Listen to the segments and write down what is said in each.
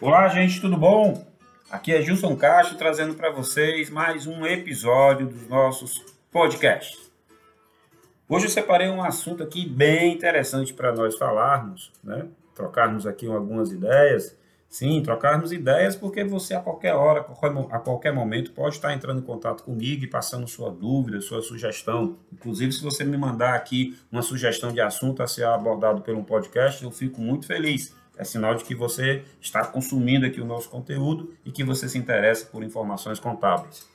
Olá, gente, tudo bom? Aqui é Gilson Castro trazendo para vocês mais um episódio dos nossos podcasts. Hoje eu separei um assunto aqui bem interessante para nós falarmos, né? Trocarmos aqui algumas ideias. Sim, trocarmos ideias porque você a qualquer hora, a qualquer momento pode estar entrando em contato comigo e passando sua dúvida, sua sugestão. Inclusive, se você me mandar aqui uma sugestão de assunto a ser abordado pelo um podcast, eu fico muito feliz. É sinal de que você está consumindo aqui o nosso conteúdo e que você se interessa por informações contábeis.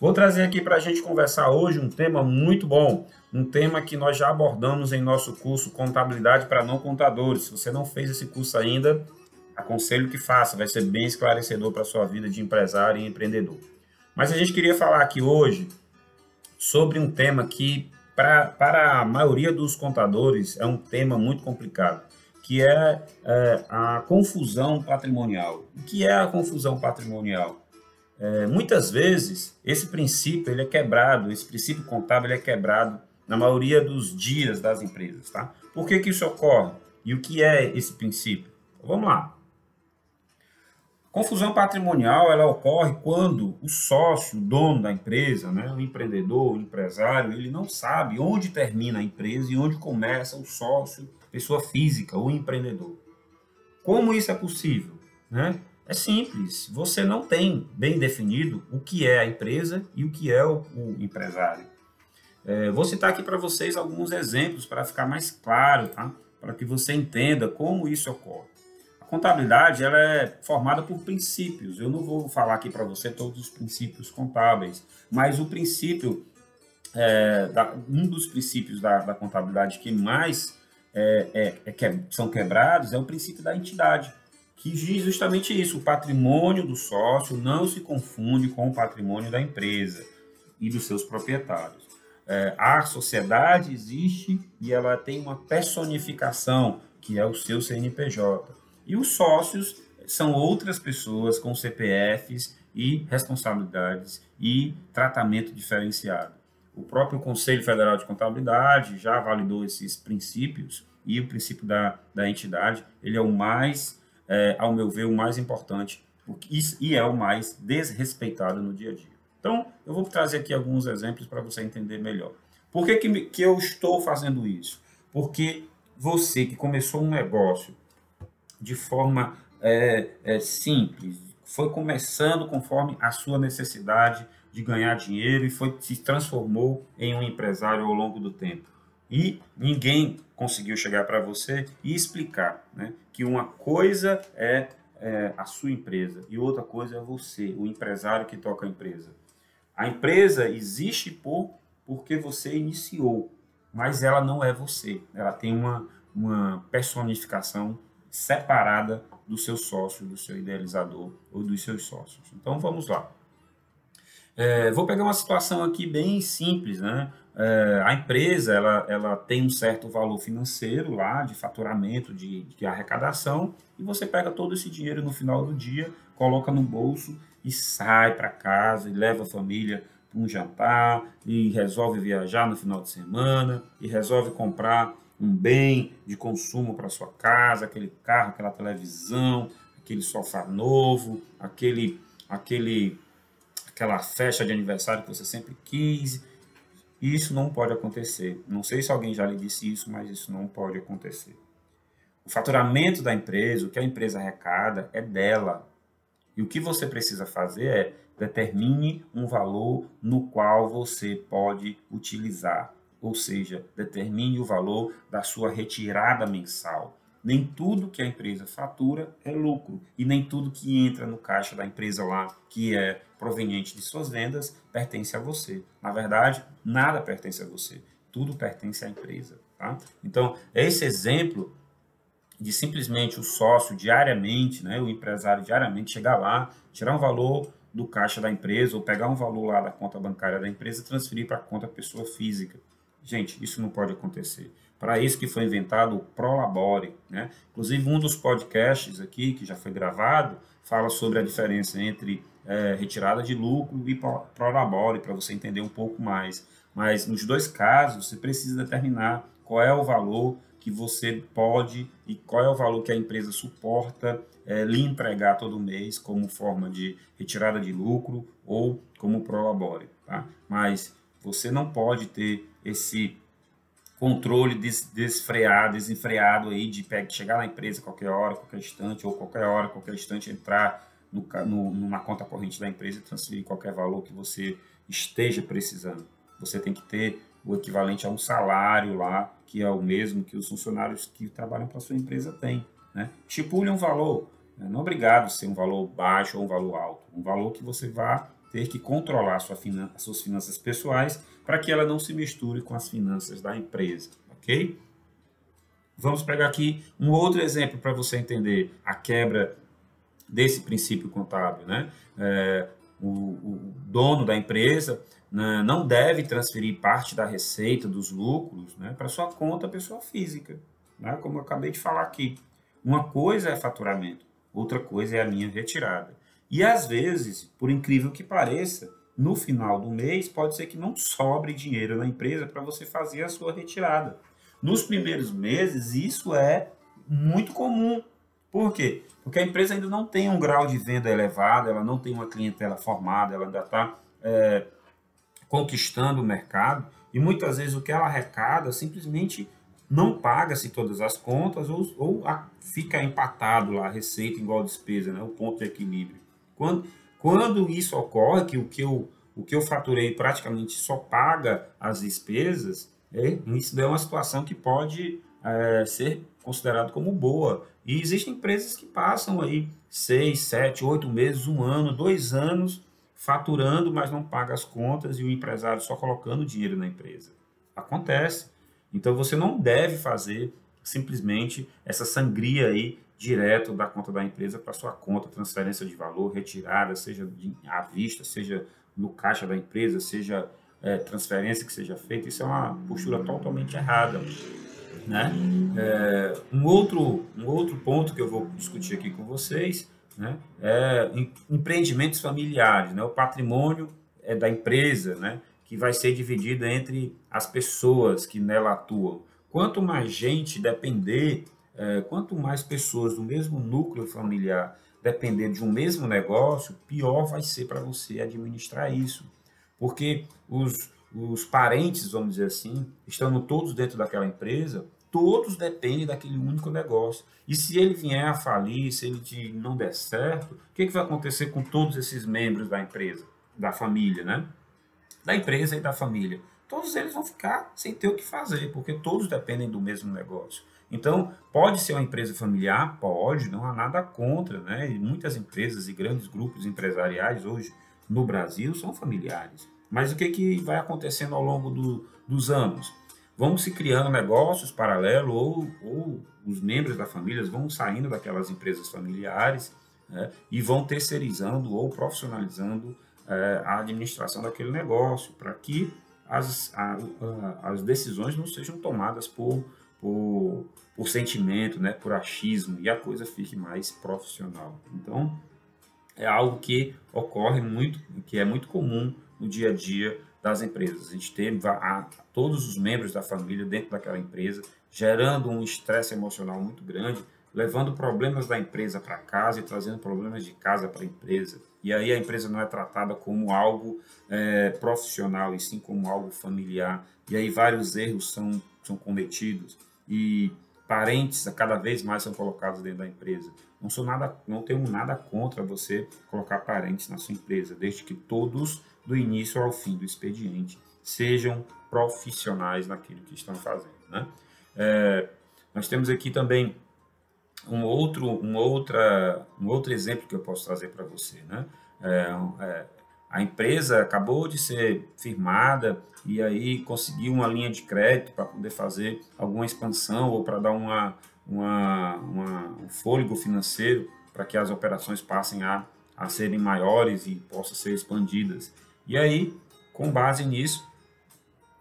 Vou trazer aqui para a gente conversar hoje um tema muito bom, um tema que nós já abordamos em nosso curso Contabilidade para Não Contadores. Se você não fez esse curso ainda, aconselho que faça, vai ser bem esclarecedor para a sua vida de empresário e empreendedor. Mas a gente queria falar aqui hoje sobre um tema que, pra, para a maioria dos contadores, é um tema muito complicado, que é, é a confusão patrimonial. O que é a confusão patrimonial? É, muitas vezes esse princípio ele é quebrado, esse princípio contábil é quebrado na maioria dos dias das empresas, tá? Por que, que isso ocorre? E o que é esse princípio? Vamos lá. Confusão patrimonial ela ocorre quando o sócio, o dono da empresa, né, o empreendedor, o empresário, ele não sabe onde termina a empresa e onde começa o sócio, pessoa física, o empreendedor. Como isso é possível? Né? É simples. Você não tem bem definido o que é a empresa e o que é o, o empresário. É, vou citar aqui para vocês alguns exemplos para ficar mais claro, tá? para que você entenda como isso ocorre. A contabilidade ela é formada por princípios. Eu não vou falar aqui para você todos os princípios contábeis, mas o princípio, é, da, um dos princípios da, da contabilidade que mais é, é, é que são quebrados é o princípio da entidade que diz justamente isso: o patrimônio do sócio não se confunde com o patrimônio da empresa e dos seus proprietários. É, a sociedade existe e ela tem uma personificação, que é o seu CNPJ. E os sócios são outras pessoas com CPFs e responsabilidades e tratamento diferenciado. O próprio Conselho Federal de Contabilidade já validou esses princípios e o princípio da, da entidade ele é o mais é, ao meu ver, o mais importante e é o mais desrespeitado no dia a dia. Então, eu vou trazer aqui alguns exemplos para você entender melhor. Por que, que, que eu estou fazendo isso? Porque você que começou um negócio de forma é, é, simples, foi começando conforme a sua necessidade de ganhar dinheiro e foi se transformou em um empresário ao longo do tempo e ninguém conseguiu chegar para você e explicar né, que uma coisa é, é, a sua empresa e outra coisa é você, o empresário que toca a empresa. A empresa existe por porque você iniciou, mas ela não é você. Ela tem uma, uma personificação separada do seu sócio, do seu idealizador ou dos seus sócios. Então vamos lá. É, vou pegar uma situação aqui bem simples, né? É, a empresa ela, ela tem um certo valor financeiro lá de faturamento, de, de arrecadação, e você pega todo esse dinheiro no final do dia, coloca no bolso e sai para casa e leva a família para um jantar e resolve viajar no final de semana e resolve comprar um bem de consumo para sua casa, aquele carro, aquela televisão, aquele sofá novo, aquele aquele aquela festa de aniversário que você sempre quis isso não pode acontecer. Não sei se alguém já lhe disse isso, mas isso não pode acontecer. O faturamento da empresa, o que a empresa arrecada, é dela. E o que você precisa fazer é determine um valor no qual você pode utilizar. Ou seja, determine o valor da sua retirada mensal. Nem tudo que a empresa fatura é lucro e nem tudo que entra no caixa da empresa lá, que é proveniente de suas vendas, pertence a você. Na verdade, nada pertence a você. Tudo pertence à empresa. Tá? Então, esse exemplo de simplesmente o sócio diariamente, né, o empresário diariamente chegar lá, tirar um valor do caixa da empresa ou pegar um valor lá da conta bancária da empresa e transferir para a conta pessoa física. Gente, isso não pode acontecer. Para isso que foi inventado o Prolabore. Né? Inclusive, um dos podcasts aqui, que já foi gravado, fala sobre a diferença entre é, retirada de lucro e Prolabore, para você entender um pouco mais. Mas nos dois casos, você precisa determinar qual é o valor que você pode e qual é o valor que a empresa suporta é, lhe entregar todo mês como forma de retirada de lucro ou como prolabore, tá? Mas você não pode ter esse controle des, desfreado, desenfreado aí de chegar na empresa qualquer hora, qualquer instante, ou qualquer hora, qualquer instante entrar no, no, numa conta corrente da empresa e transferir qualquer valor que você esteja precisando. Você tem que ter o equivalente a um salário lá, que é o mesmo que os funcionários que trabalham para sua empresa têm. Né? Estipule um valor, né? não é obrigado a ser um valor baixo ou um valor alto, um valor que você vá ter que controlar sua finan as suas finanças pessoais para que ela não se misture com as finanças da empresa, ok? Vamos pegar aqui um outro exemplo para você entender a quebra desse princípio contábil, né? É, o, o, dono da empresa né, não deve transferir parte da receita, dos lucros, né, para sua conta pessoa física, né, como eu acabei de falar aqui. Uma coisa é faturamento, outra coisa é a minha retirada. E às vezes, por incrível que pareça, no final do mês pode ser que não sobre dinheiro na empresa para você fazer a sua retirada. Nos primeiros meses, isso é muito comum. Por quê? Porque a empresa ainda não tem um grau de venda elevado, ela não tem uma clientela formada, ela ainda está é, conquistando o mercado e muitas vezes o que ela arrecada simplesmente não paga-se todas as contas ou, ou a, fica empatado lá a receita igual a despesa, né? o ponto de equilíbrio. Quando, quando isso ocorre, que o que eu, o que eu faturei praticamente só paga as despesas, é, isso é uma situação que pode é, ser considerado como boa. E existem empresas que passam aí seis, sete, oito meses, um ano, dois anos faturando, mas não paga as contas e o empresário só colocando dinheiro na empresa. Acontece. Então você não deve fazer simplesmente essa sangria aí direto da conta da empresa para sua conta, transferência de valor, retirada, seja à vista, seja no caixa da empresa, seja é, transferência que seja feita, isso é uma postura totalmente errada. Né? É, um, outro, um outro ponto que eu vou discutir aqui com vocês né, é empreendimentos familiares, né? o patrimônio é da empresa, né, que vai ser dividido entre as pessoas que nela atuam. Quanto mais gente depender é, quanto mais pessoas do mesmo núcleo familiar depender de um mesmo negócio, pior vai ser para você administrar isso. Porque os, os parentes, vamos dizer assim, estando todos dentro daquela empresa, todos dependem daquele único negócio. E se ele vier a falir, se ele não der certo, o que, que vai acontecer com todos esses membros da empresa, da família, né? Da empresa e da família. Todos eles vão ficar sem ter o que fazer, porque todos dependem do mesmo negócio. Então, pode ser uma empresa familiar? Pode, não há nada contra, né? E muitas empresas e grandes grupos empresariais hoje no Brasil são familiares. Mas o que, que vai acontecendo ao longo do, dos anos? Vão se criando negócios paralelos ou, ou os membros da família vão saindo daquelas empresas familiares né? e vão terceirizando ou profissionalizando é, a administração daquele negócio para que as, a, a, as decisões não sejam tomadas por por, por sentimento, né, por achismo, e a coisa fique mais profissional. Então, é algo que ocorre muito, que é muito comum no dia a dia das empresas. A gente tem a, todos os membros da família dentro daquela empresa, gerando um estresse emocional muito grande, levando problemas da empresa para casa e trazendo problemas de casa para a empresa. E aí a empresa não é tratada como algo é, profissional, e sim como algo familiar. E aí vários erros são, são cometidos e parentes cada vez mais são colocados dentro da empresa. Não sou nada, não tenho nada contra você colocar parentes na sua empresa, desde que todos do início ao fim do expediente sejam profissionais naquilo que estão fazendo, né? É, nós temos aqui também um outro, um outra, um outro exemplo que eu posso trazer para você, né? É, é, a empresa acabou de ser firmada e aí conseguiu uma linha de crédito para poder fazer alguma expansão ou para dar uma, uma, uma, um fôlego financeiro para que as operações passem a, a serem maiores e possam ser expandidas. E aí, com base nisso,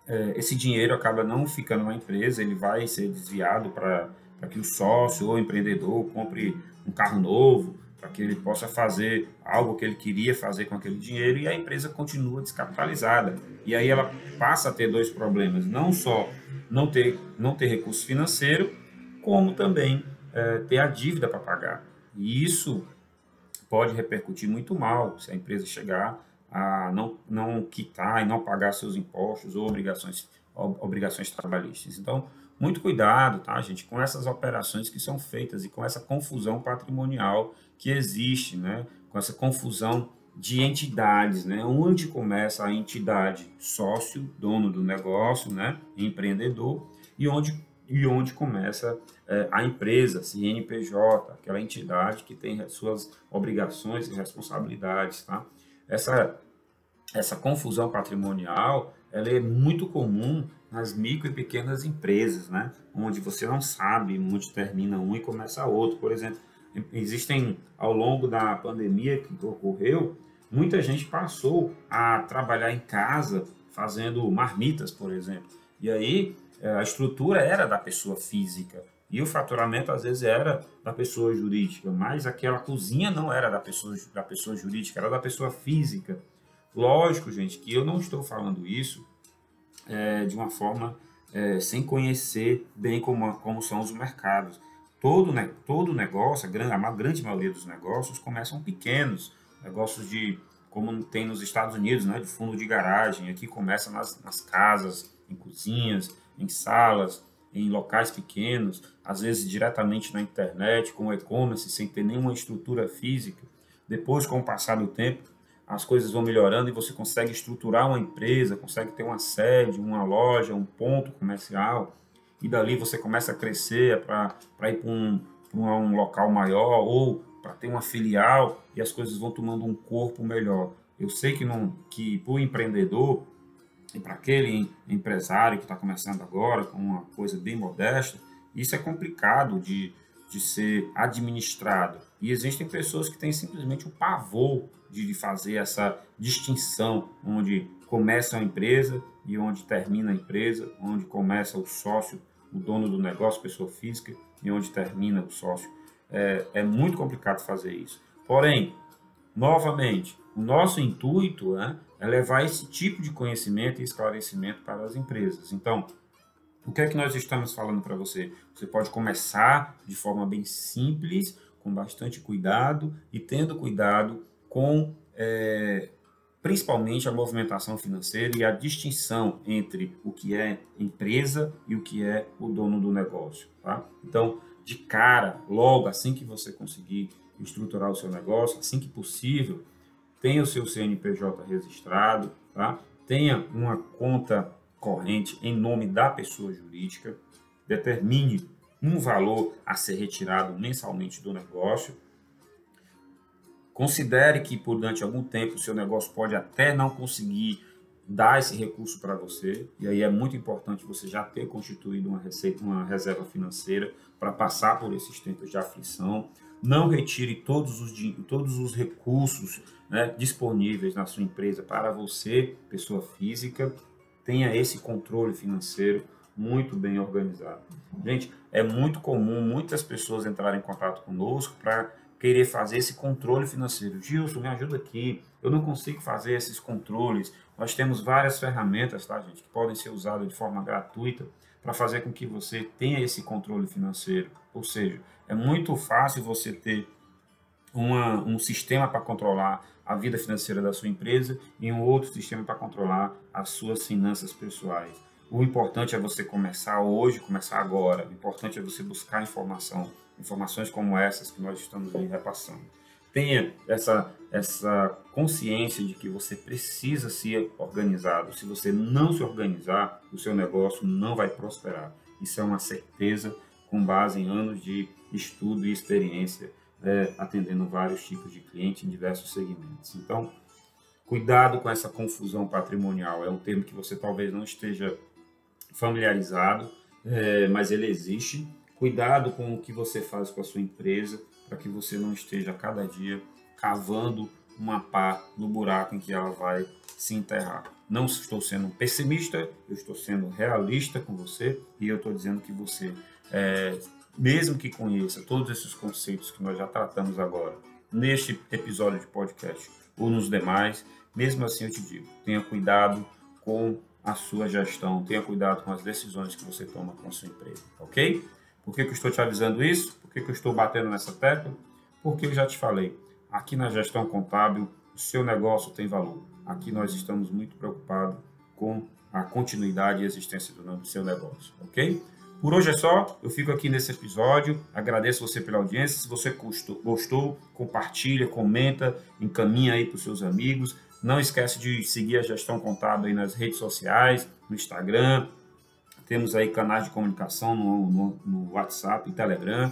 é, esse dinheiro acaba não ficando na empresa, ele vai ser desviado para que o sócio ou empreendedor compre um carro novo, para que ele possa fazer algo que ele queria fazer com aquele dinheiro e a empresa continua descapitalizada. E aí ela passa a ter dois problemas, não só não ter, não ter recurso financeiro, como também é, ter a dívida para pagar. E isso pode repercutir muito mal se a empresa chegar a não, não quitar e não pagar seus impostos ou obrigações, obrigações trabalhistas. Então, muito cuidado, tá, gente, com essas operações que são feitas e com essa confusão patrimonial que existe, né? Com essa confusão de entidades, né? Onde começa a entidade sócio, dono do negócio, né? Empreendedor, e onde, e onde começa é, a empresa, CNPJ, aquela entidade que tem suas obrigações e responsabilidades, tá? Essa, essa confusão patrimonial, ela é muito comum nas micro e pequenas empresas, né? Onde você não sabe onde termina um e começa outro. Por exemplo, existem, ao longo da pandemia que ocorreu, muita gente passou a trabalhar em casa fazendo marmitas, por exemplo. E aí eh, a estrutura era da pessoa física e o faturamento às vezes era da pessoa jurídica, mas aquela cozinha não era da pessoa, da pessoa jurídica, era da pessoa física. Lógico, gente, que eu não estou falando isso é, de uma forma é, sem conhecer bem como, como são os mercados. Todo, né, todo negócio, a grande, a grande maioria dos negócios começam pequenos, negócios de, como tem nos Estados Unidos, né, de fundo de garagem, aqui começa nas, nas casas, em cozinhas, em salas, em locais pequenos, às vezes diretamente na internet, com e-commerce, sem ter nenhuma estrutura física. Depois, com o passar do tempo, as coisas vão melhorando e você consegue estruturar uma empresa, consegue ter uma sede, uma loja, um ponto comercial, e dali você começa a crescer para ir para um, um local maior ou para ter uma filial e as coisas vão tomando um corpo melhor. Eu sei que, que para o empreendedor e para aquele empresário que está começando agora com uma coisa bem modesta, isso é complicado de, de ser administrado. E existem pessoas que têm simplesmente o pavor de fazer essa distinção onde começa a empresa e onde termina a empresa, onde começa o sócio o dono do negócio, pessoa física, e onde termina o sócio. É, é muito complicado fazer isso. Porém, novamente, o nosso intuito né, é levar esse tipo de conhecimento e esclarecimento para as empresas. Então, o que é que nós estamos falando para você? Você pode começar de forma bem simples, com bastante cuidado e tendo cuidado com é, principalmente a movimentação financeira e a distinção entre o que é empresa e o que é o dono do negócio. Tá? Então, de cara, logo assim que você conseguir estruturar o seu negócio, assim que possível, tenha o seu CNPJ registrado, tá? tenha uma conta corrente em nome da pessoa jurídica, determine um valor a ser retirado mensalmente do negócio Considere que por durante algum tempo o seu negócio pode até não conseguir dar esse recurso para você, e aí é muito importante você já ter constituído uma receita, uma reserva financeira para passar por esses tempos de aflição. Não retire todos os, todos os recursos né, disponíveis na sua empresa para você, pessoa física. Tenha esse controle financeiro muito bem organizado. Gente, é muito comum muitas pessoas entrarem em contato conosco para querer fazer esse controle financeiro. Gilson, me ajuda aqui. Eu não consigo fazer esses controles. Nós temos várias ferramentas, tá, gente, que podem ser usadas de forma gratuita para fazer com que você tenha esse controle financeiro. Ou seja, é muito fácil você ter uma, um sistema para controlar a vida financeira da sua empresa e um outro sistema para controlar as suas finanças pessoais. O importante é você começar hoje, começar agora. O importante é você buscar informação informações como essas que nós estamos repassando. Tenha essa, essa consciência de que você precisa ser organizado. Se você não se organizar, o seu negócio não vai prosperar. Isso é uma certeza com base em anos de estudo e experiência, é, atendendo vários tipos de clientes em diversos segmentos. Então, cuidado com essa confusão patrimonial. É um termo que você talvez não esteja familiarizado, é, mas ele existe Cuidado com o que você faz com a sua empresa, para que você não esteja cada dia cavando uma pá no buraco em que ela vai se enterrar. Não estou sendo pessimista, eu estou sendo realista com você e eu estou dizendo que você, é, mesmo que conheça todos esses conceitos que nós já tratamos agora neste episódio de podcast ou nos demais, mesmo assim eu te digo, tenha cuidado com a sua gestão, tenha cuidado com as decisões que você toma com a sua empresa, ok? Por que, que eu estou te avisando isso? Por que, que eu estou batendo nessa tecla? Porque eu já te falei, aqui na gestão contábil, o seu negócio tem valor. Aqui nós estamos muito preocupados com a continuidade e existência do seu negócio, ok? Por hoje é só, eu fico aqui nesse episódio, agradeço você pela audiência, se você gostou, compartilha, comenta, encaminha aí para os seus amigos, não esquece de seguir a Gestão Contábil aí nas redes sociais, no Instagram, temos aí canais de comunicação no, no, no WhatsApp e Telegram,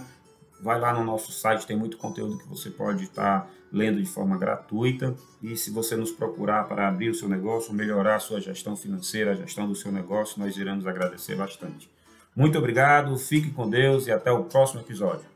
vai lá no nosso site, tem muito conteúdo que você pode estar lendo de forma gratuita. E se você nos procurar para abrir o seu negócio, melhorar a sua gestão financeira, a gestão do seu negócio, nós iremos agradecer bastante. Muito obrigado, fique com Deus e até o próximo episódio.